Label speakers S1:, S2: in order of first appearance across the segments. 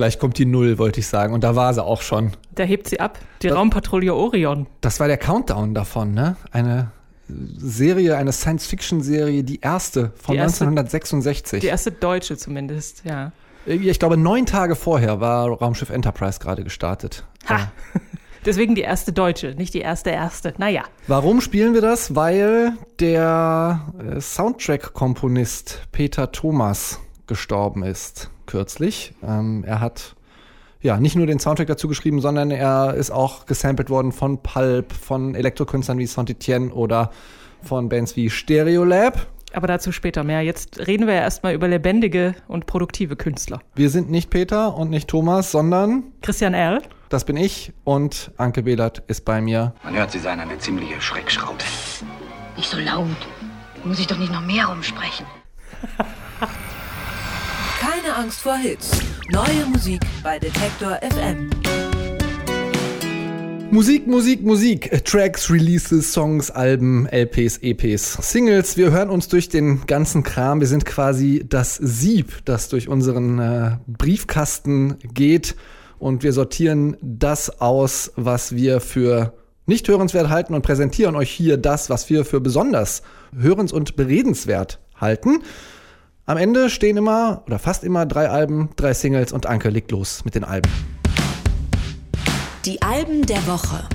S1: Gleich kommt die Null, wollte ich sagen. Und da war sie auch schon.
S2: Da hebt sie ab. Die das, Raumpatrouille Orion.
S1: Das war der Countdown davon, ne? Eine Serie, eine Science-Fiction-Serie, die erste von die erste, 1966.
S2: Die erste deutsche zumindest, ja.
S1: Ich glaube, neun Tage vorher war Raumschiff Enterprise gerade gestartet.
S2: Ha! Deswegen die erste deutsche, nicht die erste erste. Naja.
S1: Warum spielen wir das? Weil der äh, Soundtrack-Komponist Peter Thomas gestorben ist kürzlich. Ähm, er hat ja nicht nur den Soundtrack dazu geschrieben, sondern er ist auch gesampelt worden von Pulp, von Elektrokünstlern wie Saint-Etienne oder von Bands wie Stereolab.
S2: Aber dazu später mehr. Jetzt reden wir ja erstmal über lebendige und produktive Künstler.
S1: Wir sind nicht Peter und nicht Thomas, sondern
S2: Christian Erl.
S1: Das bin ich und Anke Behlert ist bei mir.
S3: Man hört, Sie seien eine ziemliche Schreckschraube.
S4: Nicht so laut. Muss ich doch nicht noch mehr rumsprechen.
S5: Keine Angst vor Hits. Neue Musik bei Detektor FM.
S1: Musik, Musik, Musik. Tracks, Releases, Songs, Alben, LPs, EPs, Singles. Wir hören uns durch den ganzen Kram. Wir sind quasi das Sieb, das durch unseren äh, Briefkasten geht. Und wir sortieren das aus, was wir für nicht hörenswert halten und präsentieren euch hier das, was wir für besonders hörens- und beredenswert halten. Am Ende stehen immer oder fast immer drei Alben, drei Singles und Anke legt los mit den Alben.
S5: Die Alben der Woche.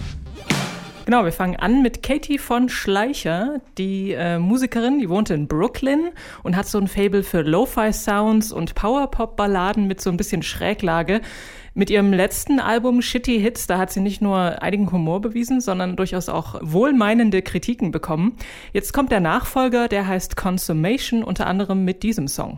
S2: Genau, wir fangen an mit Katie von Schleicher, die äh, Musikerin, die wohnt in Brooklyn und hat so ein Fable für Lo-Fi-Sounds und Power-Pop-Balladen mit so ein bisschen Schräglage. Mit ihrem letzten Album Shitty Hits, da hat sie nicht nur einigen Humor bewiesen, sondern durchaus auch wohlmeinende Kritiken bekommen. Jetzt kommt der Nachfolger, der heißt Consummation, unter anderem mit diesem Song.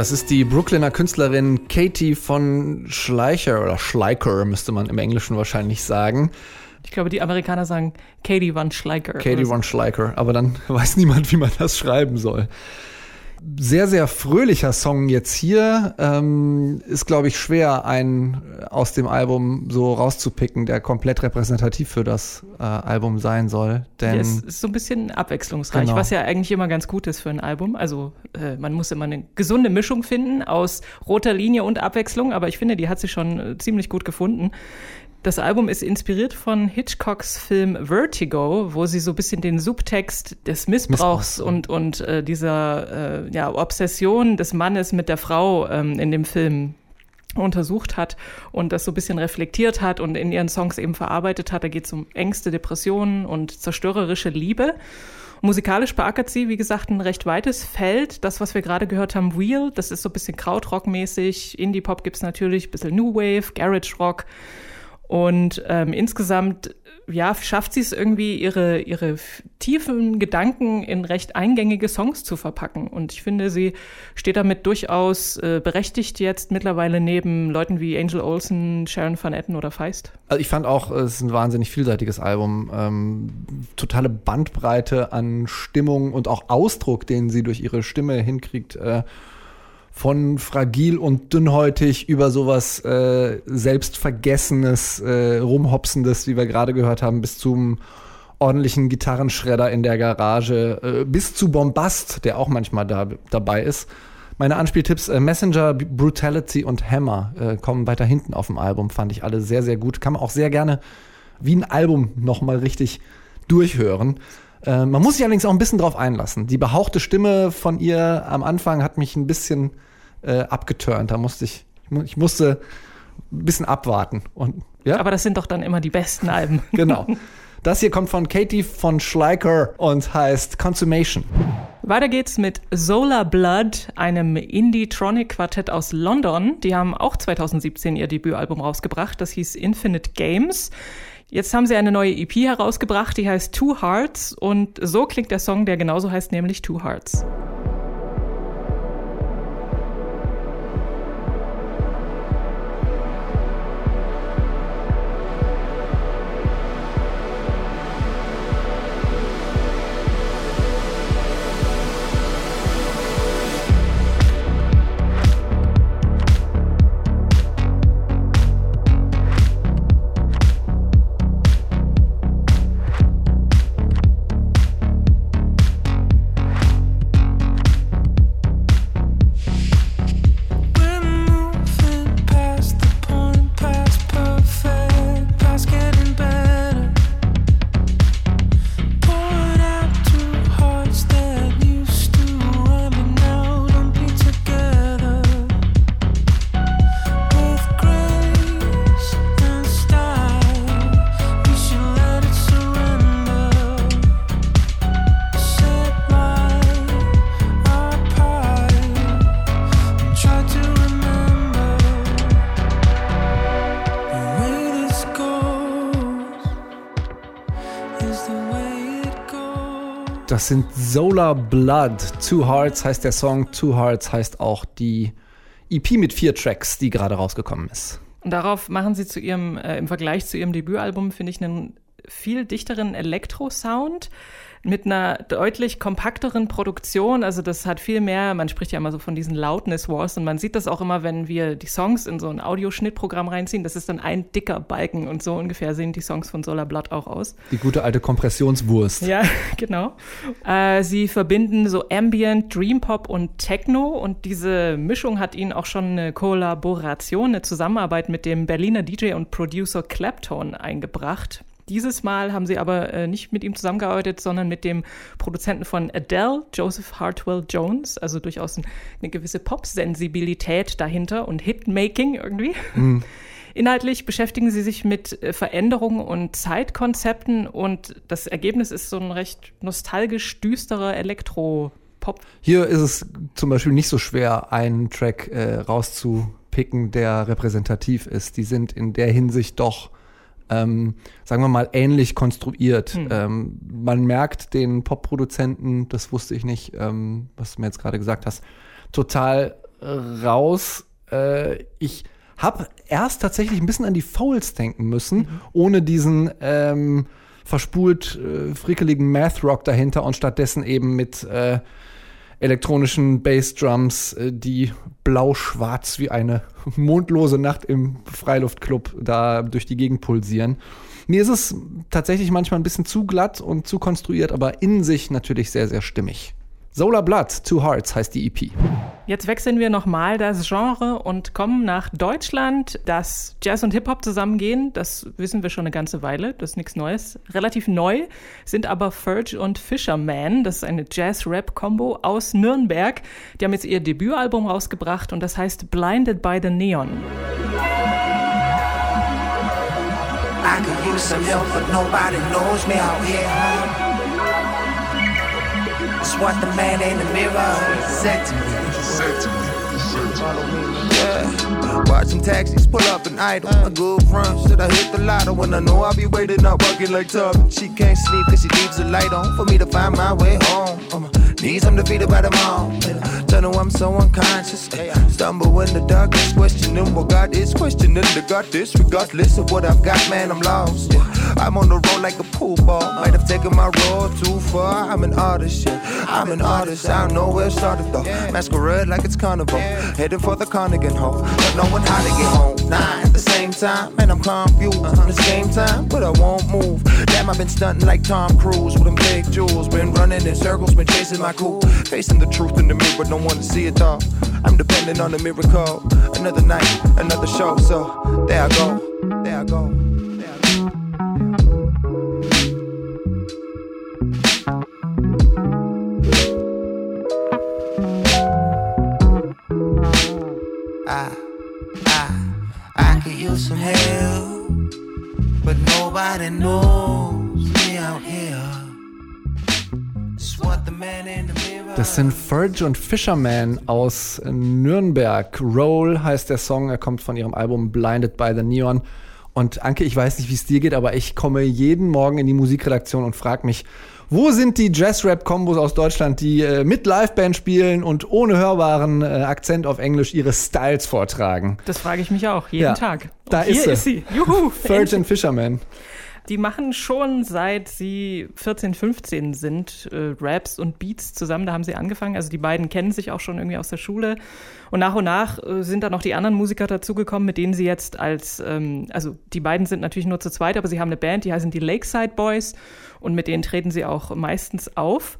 S1: Das ist die Brooklyner Künstlerin Katie von Schleicher oder Schleicher müsste man im Englischen wahrscheinlich sagen.
S2: Ich glaube, die Amerikaner sagen Katie von Schleicher.
S1: Katie von Schleicher, aber dann weiß niemand, wie man das schreiben soll sehr, sehr fröhlicher Song jetzt hier. Ähm, ist, glaube ich, schwer, einen aus dem Album so rauszupicken, der komplett repräsentativ für das äh, Album sein soll. Denn ja,
S2: es ist so ein bisschen abwechslungsreich, genau. was ja eigentlich immer ganz gut ist für ein Album. Also äh, man muss immer eine gesunde Mischung finden aus roter Linie und Abwechslung, aber ich finde, die hat sie schon äh, ziemlich gut gefunden. Das Album ist inspiriert von Hitchcocks Film Vertigo, wo sie so ein bisschen den Subtext des Missbrauchs Missbrauch. und, und äh, dieser äh, ja, Obsession des Mannes mit der Frau ähm, in dem Film untersucht hat und das so ein bisschen reflektiert hat und in ihren Songs eben verarbeitet hat. Da geht es um Ängste, Depressionen und zerstörerische Liebe. Musikalisch beackert sie, wie gesagt, ein recht weites Feld. Das, was wir gerade gehört haben, Wheel, das ist so ein bisschen Krautrock-mäßig. Indie-Pop gibt's natürlich, ein bisschen New Wave, Garage Rock. Und ähm, insgesamt ja, schafft sie es irgendwie, ihre, ihre tiefen Gedanken in recht eingängige Songs zu verpacken. Und ich finde, sie steht damit durchaus äh, berechtigt jetzt mittlerweile neben Leuten wie Angel Olsen, Sharon Van Etten oder Feist.
S1: Also ich fand auch, es ist ein wahnsinnig vielseitiges Album. Ähm, totale Bandbreite an Stimmung und auch Ausdruck, den sie durch ihre Stimme hinkriegt. Äh, von fragil und dünnhäutig über sowas äh, selbstvergessenes, äh, rumhopsendes, wie wir gerade gehört haben, bis zum ordentlichen Gitarrenschredder in der Garage äh, bis zu Bombast, der auch manchmal da, dabei ist. Meine Anspieltipps äh, Messenger, Brutality und Hammer äh, kommen weiter hinten auf dem Album, fand ich alle sehr, sehr gut. Kann man auch sehr gerne wie ein Album nochmal richtig durchhören. Äh, man muss sich allerdings auch ein bisschen drauf einlassen. Die behauchte Stimme von ihr am Anfang hat mich ein bisschen äh, abgeturnt. Da musste ich, ich musste ein bisschen abwarten. Und,
S2: ja? Aber das sind doch dann immer die besten Alben.
S1: genau. Das hier kommt von Katie von Schleicher und heißt Consummation.
S2: Weiter geht's mit Solar Blood, einem Indie-Tronic-Quartett aus London. Die haben auch 2017 ihr Debütalbum rausgebracht. Das hieß Infinite Games. Jetzt haben sie eine neue EP herausgebracht, die heißt Two Hearts und so klingt der Song, der genauso heißt, nämlich Two Hearts.
S1: Sind Solar Blood. Two Hearts heißt der Song, Two Hearts heißt auch die EP mit vier Tracks, die gerade rausgekommen ist.
S2: Und darauf machen sie zu ihrem, äh, im Vergleich zu ihrem Debütalbum, finde ich, einen viel dichteren Elektro-Sound mit einer deutlich kompakteren Produktion. Also das hat viel mehr, man spricht ja immer so von diesen Loudness Wars und man sieht das auch immer, wenn wir die Songs in so ein Audioschnittprogramm reinziehen. Das ist dann ein dicker Balken und so ungefähr sehen die Songs von Solar Blood auch aus.
S1: Die gute alte Kompressionswurst.
S2: Ja, genau. Äh, sie verbinden so Ambient, Dream Pop und Techno und diese Mischung hat ihnen auch schon eine Kollaboration, eine Zusammenarbeit mit dem Berliner DJ und Producer Clapton eingebracht. Dieses Mal haben sie aber äh, nicht mit ihm zusammengearbeitet, sondern mit dem Produzenten von Adele, Joseph Hartwell Jones. Also durchaus ein, eine gewisse Pop-Sensibilität dahinter und Hitmaking irgendwie. Mhm. Inhaltlich beschäftigen sie sich mit äh, Veränderungen und Zeitkonzepten und das Ergebnis ist so ein recht nostalgisch düsterer Elektro-Pop.
S1: Hier ist es zum Beispiel nicht so schwer, einen Track äh, rauszupicken, der repräsentativ ist. Die sind in der Hinsicht doch ähm, sagen wir mal, ähnlich konstruiert. Hm. Ähm, man merkt den Pop-Produzenten, das wusste ich nicht, ähm, was du mir jetzt gerade gesagt hast, total raus. Äh, ich habe erst tatsächlich ein bisschen an die Fouls denken müssen, mhm. ohne diesen ähm, verspult äh, frickeligen Math-Rock dahinter und stattdessen eben mit äh, elektronischen Bassdrums, äh, die blau-schwarz wie eine mondlose Nacht im Freiluftclub da durch die Gegend pulsieren. Mir ist es tatsächlich manchmal ein bisschen zu glatt und zu konstruiert, aber in sich natürlich sehr, sehr stimmig. Solar Blood, Two Hearts heißt die EP.
S2: Jetzt wechseln wir nochmal das Genre und kommen nach Deutschland. Dass Jazz und Hip-Hop zusammengehen, das wissen wir schon eine ganze Weile. Das ist nichts Neues. Relativ neu sind aber Ferge und Fisherman. Das ist eine Jazz-Rap-Kombo aus Nürnberg. Die haben jetzt ihr Debütalbum rausgebracht und das heißt Blinded by the Neon. I could use some help, but nobody knows me out here. It's what the man in the mirror said to me. Said to me. Yeah. Watching taxis pull up and idle. A good front, should I hit the lotto when I know I'll be waiting up, working like Tubby. She can't sleep cause she leaves the light on for me to find my way home. Um, Knees, I'm defeated by them all. Tell them I'm so unconscious. Stumble in the darkness, questioning what God is, questioning the God this, regardless of what I've got, man, I'm lost. I'm on the road like a pool ball. Might have taken my road too far. I'm an artist, yeah. I'm an artist. I don't know where it started though. Masquerade like it's carnival. Heading for the Carnegie home. Not knowing how to get home.
S6: Nah, at the same time, man, I'm confused. Uh-huh. It's game time, but I won't move. Damn, I've been stunting like Tom Cruise with them big jewels. Been running in circles, been chasing my cool. Facing the truth in the mirror, don't want to see it all. I'm depending on the miracle. Another night, another show, so there I go, there I go. There I, some help, but nobody knows me out here.
S1: Das sind Ferge und Fisherman aus Nürnberg. Roll heißt der Song, er kommt von ihrem Album Blinded by the Neon. Und Anke, ich weiß nicht, wie es dir geht, aber ich komme jeden Morgen in die Musikredaktion und frage mich, wo sind die Jazz-Rap-Kombos aus Deutschland, die äh, mit Liveband spielen und ohne hörbaren äh, Akzent auf Englisch ihre Styles vortragen?
S2: Das frage ich mich auch, jeden
S1: Ja,
S2: Tag. Und
S1: da ist sie.
S2: ist sie. Juhu!
S1: And Fisherman.
S2: Die machen schon seit sie 14, 15 sind äh, Raps und Beats zusammen. Da haben sie angefangen. Also die beiden kennen sich auch schon irgendwie aus der Schule. Und nach und nach äh, sind dann noch die anderen Musiker dazugekommen, mit denen sie jetzt als, ähm, also die beiden sind natürlich nur zu zweit, aber sie haben eine Band, die heißen die Lakeside Boys und mit denen treten sie auch meistens auf.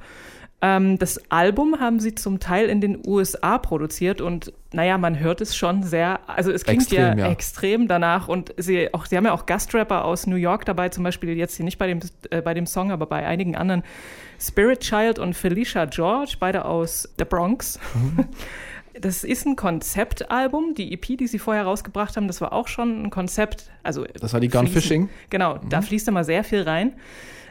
S2: Ähm, das Album haben sie zum Teil in den USA produziert und naja, man hört es schon sehr, also es klingt
S1: Extrem,
S2: ja,
S1: ja.
S2: extrem danach und sie, auch, sie haben ja auch Gastrapper aus New York dabei, zum Beispiel jetzt hier nicht bei dem, äh, bei dem Song, aber bei einigen anderen. Spirit Child und Felicia George, beide aus der Bronx. Das ist ein Konzeptalbum. Die EP, die sie vorher rausgebracht haben, das war auch schon ein Konzept. Also
S1: Das war die Gun
S2: fließen-
S1: Fishing?
S2: Genau, da fließt immer sehr viel rein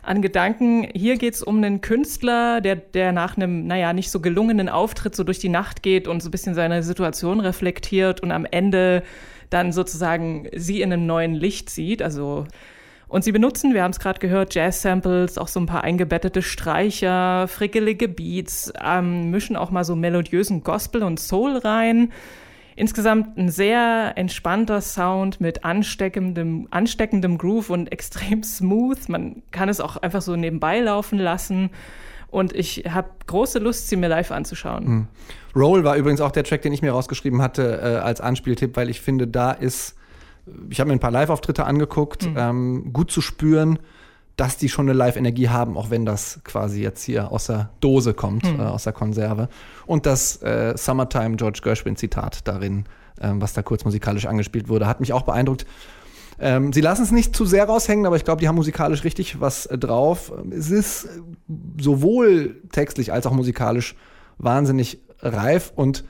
S2: an Gedanken. Hier geht es um einen Künstler, der, der nach einem, naja, nicht so gelungenen Auftritt so durch die Nacht geht und so ein bisschen seine Situation reflektiert und am Ende dann sozusagen sie in einem neuen Licht sieht. Also und sie benutzen, wir haben es gerade gehört, Jazz-Samples, auch so ein paar eingebettete Streicher, frickelige Beats, ähm, mischen auch mal so melodiösen Gospel und Soul rein. Insgesamt ein sehr entspannter Sound mit ansteckendem, ansteckendem Groove und extrem smooth. Man kann es auch einfach so nebenbei laufen lassen. Und ich habe große Lust, sie mir live anzuschauen.
S1: Roll war übrigens auch der Track, den ich mir rausgeschrieben hatte äh, als Anspieltipp, weil ich finde, da ist, ich habe mir ein paar Live-Auftritte angeguckt, ähm, gut zu spüren, dass die schon eine Live-Energie haben, auch wenn das quasi jetzt hier aus der Dose kommt, äh, aus der Konserve. Und das äh, Summertime George Gershwin-Zitat darin, ähm, was da kurz musikalisch angespielt wurde, hat mich auch beeindruckt. Ähm, sie lassen es nicht zu sehr raushängen, aber ich glaube, die haben musikalisch richtig was äh, drauf. Es ist äh, sowohl textlich als auch musikalisch wahnsinnig reif und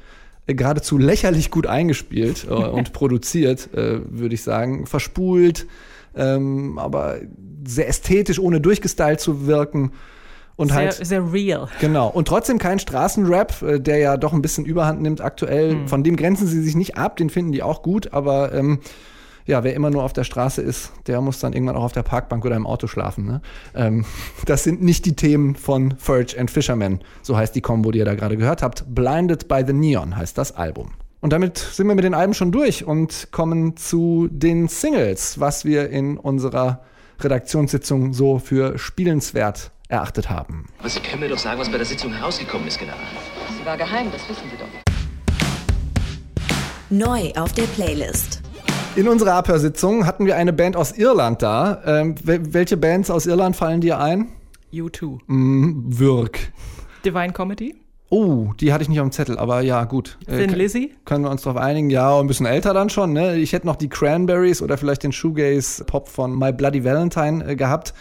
S1: äh, geradezu lächerlich gut eingespielt und produziert, würde ich sagen. Verspult, ähm, aber sehr ästhetisch, ohne durchgestylt zu wirken. Und
S2: Sehr,
S1: halt
S2: sehr real.
S1: Genau. Und trotzdem kein Straßenrap, äh, der ja doch ein bisschen Überhand nimmt aktuell. Von dem grenzen sie sich nicht ab, den finden die auch gut, aber ähm, ja, wer immer nur auf der Straße ist, der muss dann irgendwann auch auf der Parkbank oder im Auto schlafen. Ne? Ähm, das sind nicht die Themen von Furge and Fisherman. So heißt die Combo, die ihr da gerade gehört habt. Blinded by the Neon heißt das Album. Und damit sind wir mit den Alben schon durch und kommen zu den Singles, was wir in unserer Redaktionssitzung so für spielenswert erachtet haben.
S7: Aber Sie können mir doch sagen, was bei der Sitzung herausgekommen ist, genau.
S4: Sie war geheim, das wissen Sie doch.
S5: Neu auf der Playlist.
S1: In unserer Abhörsitzung hatten wir eine Band aus Irland da. Ähm, wel- welche Bands aus Irland fallen dir ein?
S2: U2.
S1: Wirk.
S2: Divine Comedy.
S1: Oh, die hatte ich nicht auf dem Zettel, aber ja, gut. Äh,
S2: Thin
S1: k-
S2: Lizzy.
S1: Können wir uns darauf einigen? Ja, ein bisschen älter dann schon. Ne? Ich hätte noch die Cranberries oder vielleicht den Shoegaze-Pop von My Bloody Valentine äh, gehabt.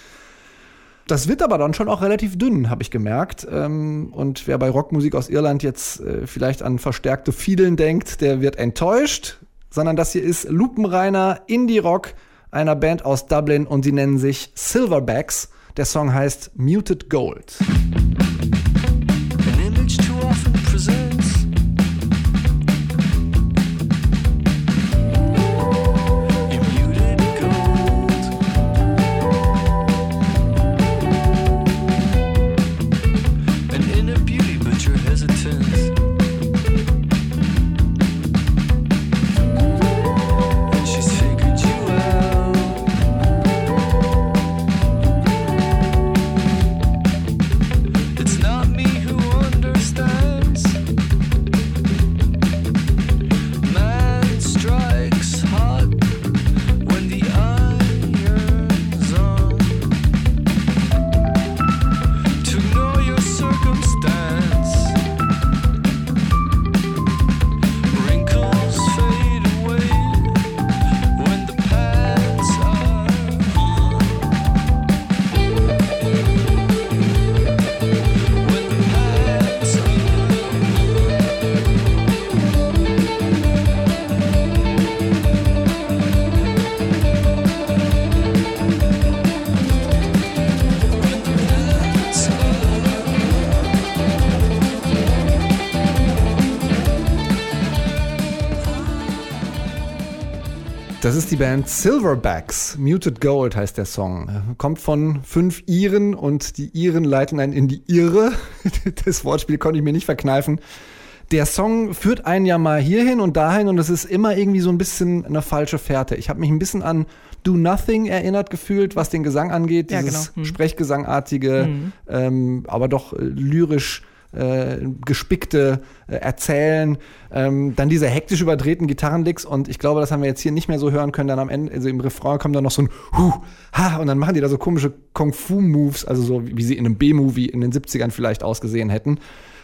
S1: Das wird aber dann schon auch relativ dünn, habe ich gemerkt. Ähm, und wer bei Rockmusik aus Irland jetzt äh, vielleicht an verstärkte Fiedeln denkt, der wird enttäuscht. Sondern das hier ist lupenreiner Indie-Rock einer Band aus Dublin und sie nennen sich Silverbacks. Der Song heißt Muted Gold. Das ist die Band Silverbacks. Muted Gold heißt der Song. Kommt von fünf Iren und die Iren leiten einen in die Irre. Das Wortspiel konnte ich mir nicht verkneifen. Der Song führt einen ja mal hierhin und dahin und es ist immer irgendwie so ein bisschen eine falsche Fährte. Ich habe mich ein bisschen an Do Nothing erinnert gefühlt, was den Gesang angeht.
S2: Ja,
S1: Dieses
S2: genau. Hm.
S1: Sprechgesangartige,
S2: Mhm.
S1: ähm, aber doch äh, lyrisch äh, gespickte äh, Erzählen, ähm, dann diese hektisch überdrehten Gitarrenlicks und ich glaube, das haben wir jetzt hier nicht mehr so hören können. Dann am Ende, also im Refrain kommt dann noch so ein Hu, ha und dann machen die da so komische Kung-Fu-Moves, also so wie sie in einem B-Movie in den 70ern vielleicht ausgesehen hätten.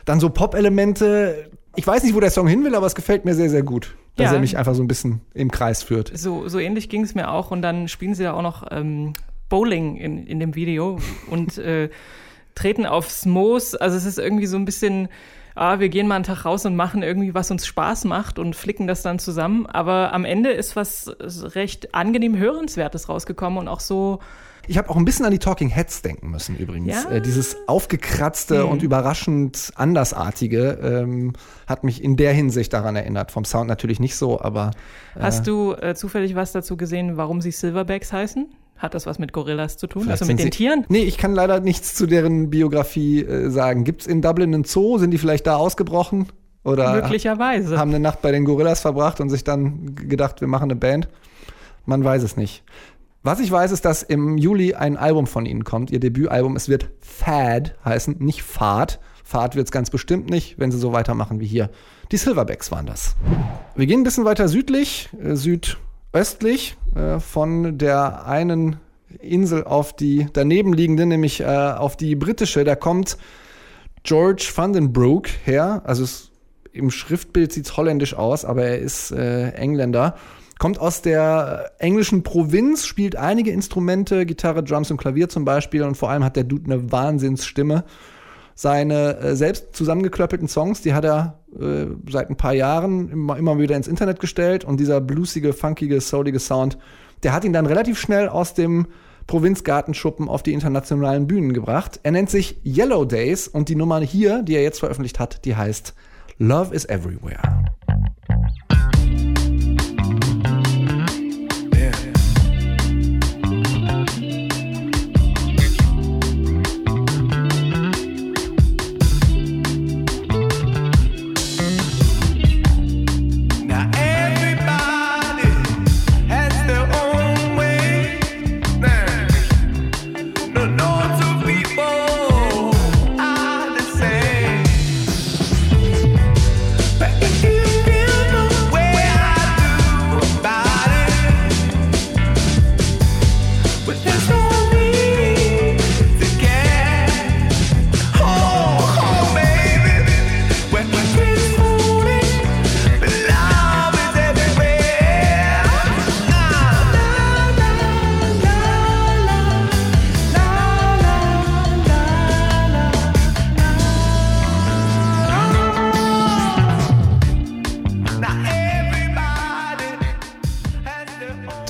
S1: Dann so Pop-Elemente. Ich weiß nicht, wo der Song hin will, aber es gefällt mir sehr, sehr gut, dass
S2: Ja.
S1: er mich einfach so ein bisschen im Kreis führt.
S2: So, so ähnlich ging es mir auch. Und dann spielen sie da auch noch ähm, Bowling in, in dem Video und äh, treten aufs Moos. Also es ist irgendwie so ein bisschen, ah, wir gehen mal einen Tag raus und machen irgendwie, was uns Spaß macht und flicken das dann zusammen. Aber am Ende ist was recht angenehm Hörenswertes rausgekommen und auch so,
S1: Ich habe auch ein bisschen an die Talking Heads denken müssen übrigens.
S2: Ja.
S1: Äh, dieses aufgekratzte
S2: Mhm.
S1: und überraschend andersartige ähm, hat mich in der Hinsicht daran erinnert. Vom Sound natürlich nicht so, aber
S2: Hast du äh, zufällig was dazu gesehen, warum sie Silverbacks heißen? Hat das was mit Gorillas zu tun?
S1: vielleicht
S2: also mit den
S1: sie-
S2: Tieren?
S1: Nee, ich kann leider nichts zu deren Biografie äh, sagen. Gibt's in Dublin einen Zoo? Sind die vielleicht da ausgebrochen? Oder
S2: Möglicherweise.
S1: haben eine Nacht bei den Gorillas verbracht und sich dann gedacht, wir machen eine Band? Man weiß es nicht. Was ich weiß, ist, dass im Juli ein Album von ihnen kommt, ihr Debütalbum. Es wird Fad heißen, nicht Fad. Fad wird es ganz bestimmt nicht, wenn sie so weitermachen wie hier. Die Silverbacks waren das. Wir gehen ein bisschen weiter südlich, äh, südöstlich äh, von der einen Insel auf die daneben liegende, nämlich äh, auf die britische. Da kommt George Vandenbroek her. Also es, im Schriftbild sieht es holländisch aus, aber er ist äh, Engländer. Kommt aus der äh, englischen Provinz, spielt einige Instrumente, Gitarre, Drums und Klavier zum Beispiel. Und vor allem hat der Dude eine Wahnsinnsstimme. Seine äh, selbst zusammengeklöppelten Songs, die hat er äh, seit ein paar Jahren immer, immer wieder ins Internet gestellt. Und dieser bluesige, funkige, soulige Sound, der hat ihn dann relativ schnell aus dem Provinzgartenschuppen auf die internationalen Bühnen gebracht. Er nennt sich Yellow Days und die Nummer hier, die er jetzt veröffentlicht hat, die heißt Love is Everywhere.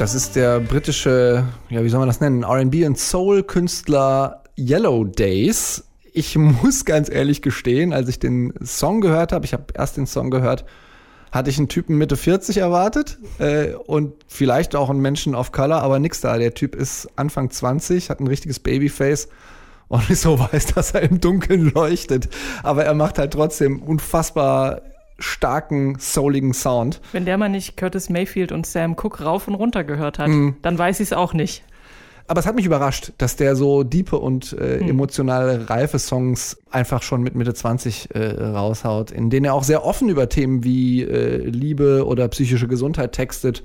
S1: Das ist der britische, ja, wie soll man das nennen, RB und Soul-Künstler Yellow Days. Ich muss ganz ehrlich gestehen, als ich den Song gehört habe, ich habe erst den Song gehört, hatte ich einen Typen Mitte 40 erwartet äh, und vielleicht auch einen Menschen of Color, aber nix da. Der Typ ist Anfang 20, hat ein richtiges Babyface und ist so weiß, dass er im Dunkeln leuchtet. Aber er macht halt trotzdem unfassbar starken, souligen Sound.
S2: Wenn der mal nicht Curtis Mayfield und Sam Cooke rauf und runter gehört hat,
S1: Mhm.
S2: dann weiß ich es auch nicht.
S1: Aber es hat mich überrascht, dass der so diepe und äh,
S2: Hm.
S1: emotional reife Songs einfach schon mit Mitte 20 äh, raushaut, in denen er auch sehr offen über Themen wie äh, Liebe oder psychische Gesundheit textet.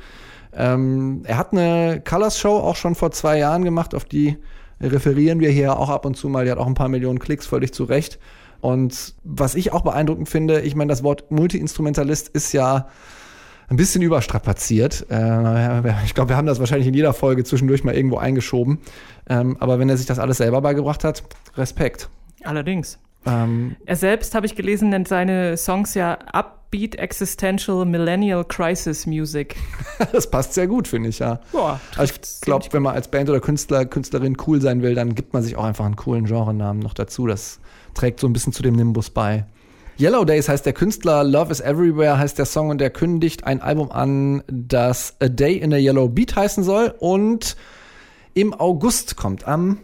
S1: Ähm, er hat eine Colors Show auch schon vor zwei Jahren gemacht, auf die referieren wir hier auch ab und zu mal. Die hat auch ein paar Millionen Klicks, völlig zu Recht. Und was ich auch beeindruckend finde, ich meine, das Wort Multi-Instrumentalist ist ja ein bisschen überstrapaziert. Äh, ich glaube, wir haben das wahrscheinlich in jeder Folge zwischendurch mal irgendwo eingeschoben. Ähm, aber wenn er sich das alles selber beigebracht hat, Respekt.
S2: Allerdings.
S1: Ähm,
S2: Er selbst, habe ich gelesen, nennt seine Songs ja Upbeat Existential Millennial Crisis Music.
S1: das passt sehr gut, finde ich, ja.
S2: Boah,
S1: Also ich glaube, wenn man als Band oder Künstler, Künstlerin cool sein will, dann gibt man sich auch einfach einen coolen Genrenamen noch dazu. Das trägt so ein bisschen zu dem Nimbus bei. Yellow Days heißt der Künstler, Love is Everywhere heißt der Song und er kündigt ein Album an, das A Day in a Yellow Beat heißen soll und im August kommt, am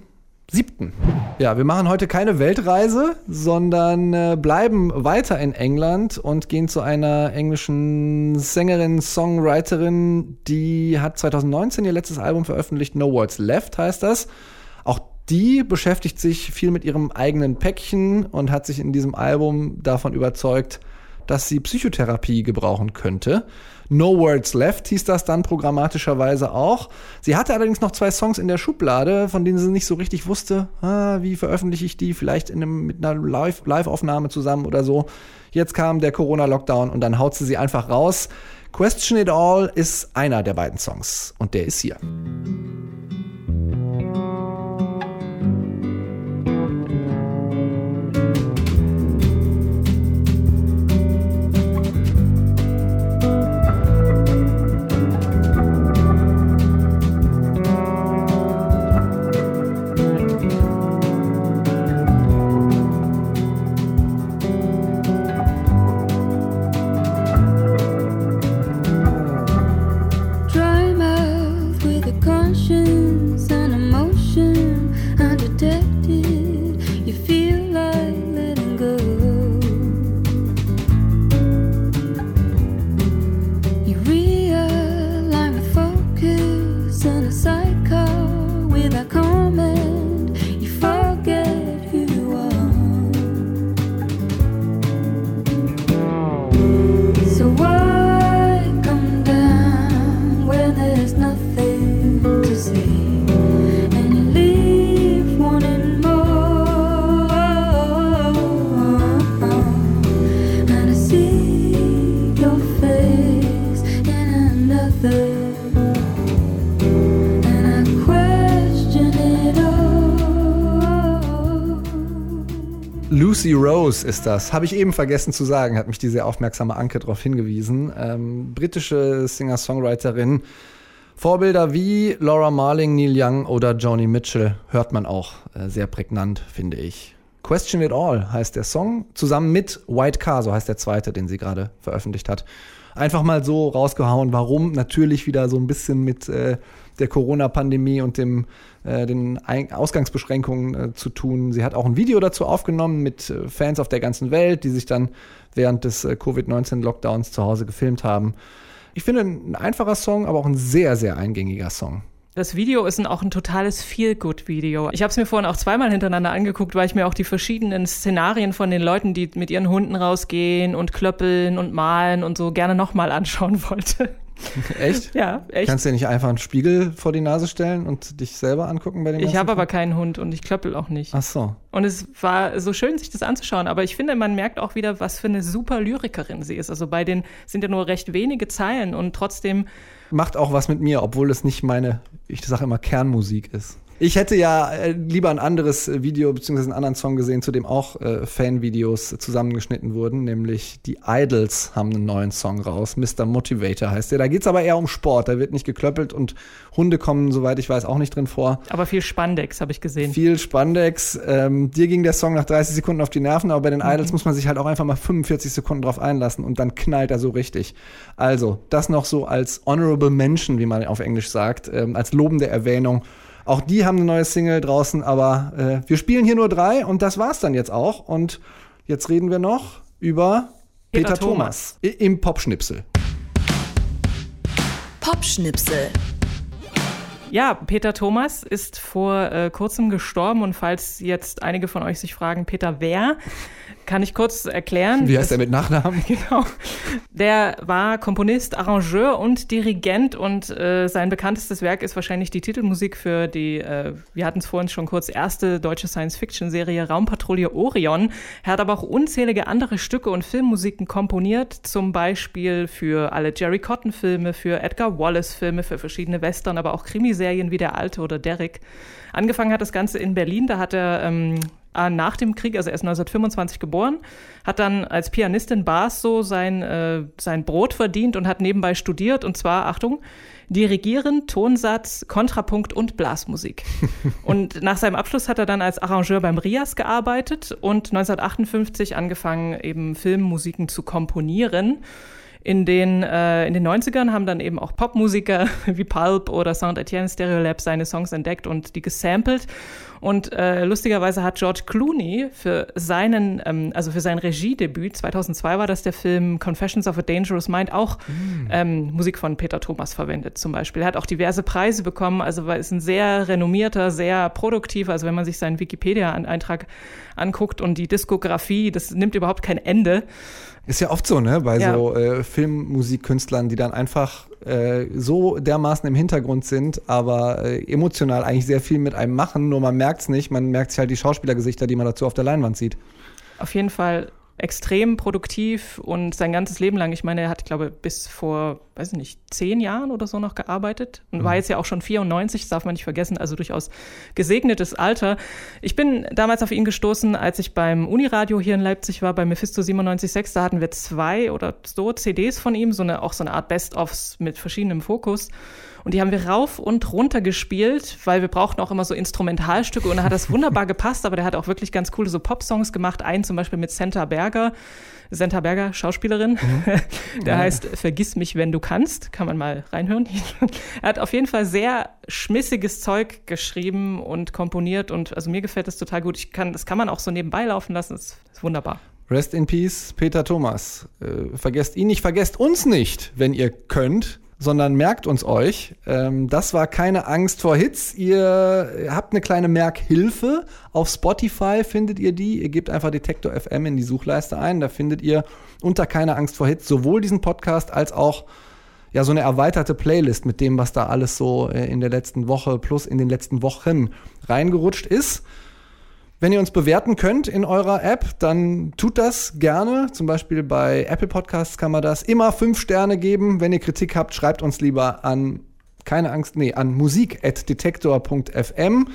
S1: 7. Ja, wir machen heute keine Weltreise, sondern äh, bleiben weiter in England und gehen zu einer englischen Sängerin, Songwriterin, die hat 2019 ihr letztes Album veröffentlicht, No Words Left heißt das. Die beschäftigt sich viel mit ihrem eigenen Päckchen und hat sich in diesem Album davon überzeugt, dass sie Psychotherapie gebrauchen könnte. No Words Left hieß das dann programmatischerweise auch. Sie hatte allerdings noch zwei Songs in der Schublade, von denen sie nicht so richtig wusste, ah, wie veröffentliche ich die, vielleicht in einem, mit einer Live-Aufnahme zusammen oder so. Jetzt kam der Corona-Lockdown und dann haut sie sie einfach raus. Question It All ist einer der beiden Songs und der ist hier. Lucy Rose ist das. Habe ich eben vergessen zu sagen, hat mich die sehr aufmerksame Anke darauf hingewiesen. Ähm, britische Singer-Songwriterin. Vorbilder wie Laura Marling, Neil Young oder Joni Mitchell hört man auch äh, sehr prägnant, finde ich. Question It All heißt der Song, zusammen mit White Car, so heißt der zweite, den sie gerade veröffentlicht hat. Einfach mal so rausgehauen, warum natürlich wieder so ein bisschen mit äh, der Corona-Pandemie und dem, äh, den Ausgangsbeschränkungen äh, zu tun. Sie hat auch ein Video dazu aufgenommen mit äh, Fans auf der ganzen Welt, die sich dann während des äh, Covid-19-Lockdowns zu Hause gefilmt haben. Ich finde ein einfacher Song, aber auch ein sehr, sehr eingängiger Song.
S2: Das Video ist ein, auch ein totales Feel-Good-Video. Ich habe es mir vorhin auch zweimal hintereinander angeguckt, weil ich mir auch die verschiedenen Szenarien von den Leuten, die mit ihren Hunden rausgehen und klöppeln und malen und so gerne nochmal anschauen wollte.
S1: Echt?
S2: Ja, echt.
S1: Kannst du dir nicht einfach einen Spiegel vor die Nase stellen und dich selber angucken bei dem
S2: Ich habe aber keinen Hund und ich klöppel auch nicht.
S1: Ach so.
S2: Und es war so schön, sich das anzuschauen. Aber ich finde, man merkt auch wieder, was für eine super Lyrikerin sie ist. Also bei den sind ja nur recht wenige Zeilen und trotzdem.
S1: Macht auch was mit mir, obwohl es nicht meine, ich sage immer, Kernmusik ist. Ich hätte ja äh, lieber ein anderes Video bzw. einen anderen Song gesehen, zu dem auch äh, Fanvideos zusammengeschnitten wurden, nämlich die Idols haben einen neuen Song raus. Mr. Motivator heißt der. Da geht es aber eher um Sport. Da wird nicht geklöppelt und Hunde kommen, soweit ich weiß, auch nicht drin vor.
S2: Aber viel Spandex habe ich gesehen.
S1: Viel Spandex. Ähm, dir ging der Song nach 30 Sekunden auf die Nerven, aber bei den mhm. Idols muss man sich halt auch einfach mal 45 Sekunden drauf einlassen und dann knallt er so richtig. Also, das noch so als Honorable Mention, wie man auf Englisch sagt, ähm, als lobende Erwähnung. Auch die haben eine neue Single draußen, aber äh, wir spielen hier nur drei und das war's dann jetzt auch. Und jetzt reden wir noch über Peter, Peter Thomas. Thomas im Popschnipsel.
S5: Popschnipsel.
S2: Ja, Peter Thomas ist vor äh, kurzem gestorben und falls jetzt einige von euch sich fragen, Peter wer, kann ich kurz erklären.
S1: Wie heißt er mit Nachnamen?
S2: Genau. Der war Komponist, Arrangeur und Dirigent und äh, sein bekanntestes Werk ist wahrscheinlich die Titelmusik für die, äh, wir hatten es vorhin schon kurz, erste deutsche Science-Fiction-Serie Raumpatrouille Orion. Er hat aber auch unzählige andere Stücke und Filmmusiken komponiert, zum Beispiel für alle Jerry Cotton-Filme, für Edgar Wallace-Filme, für verschiedene Western, aber auch Krimiserien wie Der Alte oder Derrick. Angefangen hat das Ganze in Berlin, da hat er ähm, äh, nach dem Krieg, also er ist 1925 geboren, hat dann als Pianist in Bars so sein, äh, sein Brot verdient und hat nebenbei studiert und zwar, Achtung, Dirigieren, Tonsatz, Kontrapunkt und Blasmusik. und nach seinem Abschluss hat er dann als Arrangeur beim Rias gearbeitet und 1958 angefangen, eben Filmmusiken zu komponieren. In den, äh, in den 90ern haben dann eben auch Popmusiker wie Pulp oder Saint Etienne Stereolab seine Songs entdeckt und die gesampelt. Und äh, lustigerweise hat George Clooney für seinen, ähm, also für sein Regiedebüt, 2002 war das der Film Confessions of a Dangerous Mind, auch mm. ähm, Musik von Peter Thomas verwendet zum Beispiel. Er hat auch diverse Preise bekommen, also ist ein sehr renommierter, sehr produktiver, also wenn man sich seinen Wikipedia-Eintrag anguckt und die Diskografie, das nimmt überhaupt kein Ende.
S1: Ist ja oft so, ne? Bei ja. so äh, Filmmusikkünstlern, die dann einfach äh, so dermaßen im Hintergrund sind, aber äh, emotional eigentlich sehr viel mit einem machen, nur man merkt es nicht. Man merkt sich halt die Schauspielergesichter, die man dazu auf der Leinwand sieht.
S2: Auf jeden Fall extrem produktiv und sein ganzes Leben lang, ich meine, er hat, glaube ich, bis vor, weiß ich nicht, zehn Jahren oder so noch gearbeitet und mhm. war jetzt ja auch schon 94, das darf man nicht vergessen, also durchaus gesegnetes Alter. Ich bin damals auf ihn gestoßen, als ich beim Uniradio hier in Leipzig war, bei Mephisto 97.6, da hatten wir zwei oder so CDs von ihm, so eine, auch so eine Art Best-ofs mit verschiedenem Fokus. Und die haben wir rauf und runter gespielt, weil wir brauchten auch immer so Instrumentalstücke und da hat das wunderbar gepasst, aber der hat auch wirklich ganz coole so Pop-Songs gemacht. Einen zum Beispiel mit Santa Berger. Senta Berger, Schauspielerin. Mhm. Der ja. heißt Vergiss mich, wenn du kannst. Kann man mal reinhören. er hat auf jeden Fall sehr schmissiges Zeug geschrieben und komponiert und also mir gefällt das total gut. Ich kann, das kann man auch so nebenbei laufen lassen. Das ist wunderbar.
S1: Rest in Peace, Peter Thomas. Äh, vergesst ihn nicht, vergesst uns nicht, wenn ihr könnt sondern merkt uns euch. Ähm, das war keine Angst vor Hits. Ihr habt eine kleine Merkhilfe. Auf Spotify findet ihr die. Ihr gebt einfach Detektor FM in die Suchleiste ein. Da findet ihr unter keine Angst vor Hits sowohl diesen Podcast als auch ja so eine erweiterte Playlist mit dem, was da alles so äh, in der letzten Woche plus in den letzten Wochen reingerutscht ist. Wenn ihr uns bewerten könnt in eurer App, dann tut das gerne. Zum Beispiel bei Apple Podcasts kann man das immer fünf Sterne geben. Wenn ihr Kritik habt, schreibt uns lieber an keine Angst, nee, an musik.detektor.fm.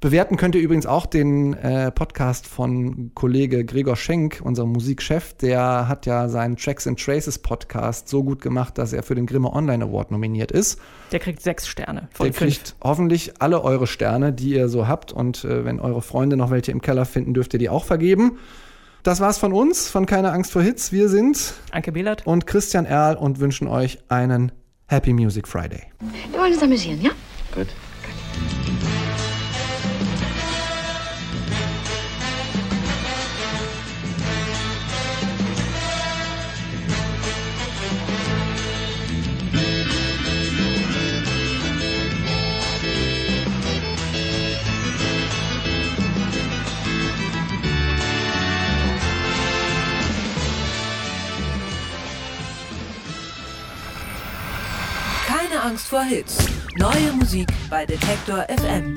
S1: Bewerten könnt ihr übrigens auch den äh, Podcast von Kollege Gregor Schenk, unserem Musikchef. Der hat ja seinen Tracks and Traces Podcast so gut gemacht, dass er für den Grimme Online Award nominiert ist.
S2: Der kriegt sechs Sterne
S1: von Der fünf. kriegt hoffentlich alle eure Sterne, die ihr so habt. Und äh, wenn eure Freunde noch welche im Keller finden, dürft ihr die auch vergeben. Das war's von uns, von Keine Angst vor Hits. Wir sind
S2: Anke Behlert
S1: und Christian Erl und wünschen euch einen Happy Music Friday.
S4: Wir wollen uns amüsieren, ja?
S7: Gut.
S5: Vor Hits. Neue Musik bei Detektor FM.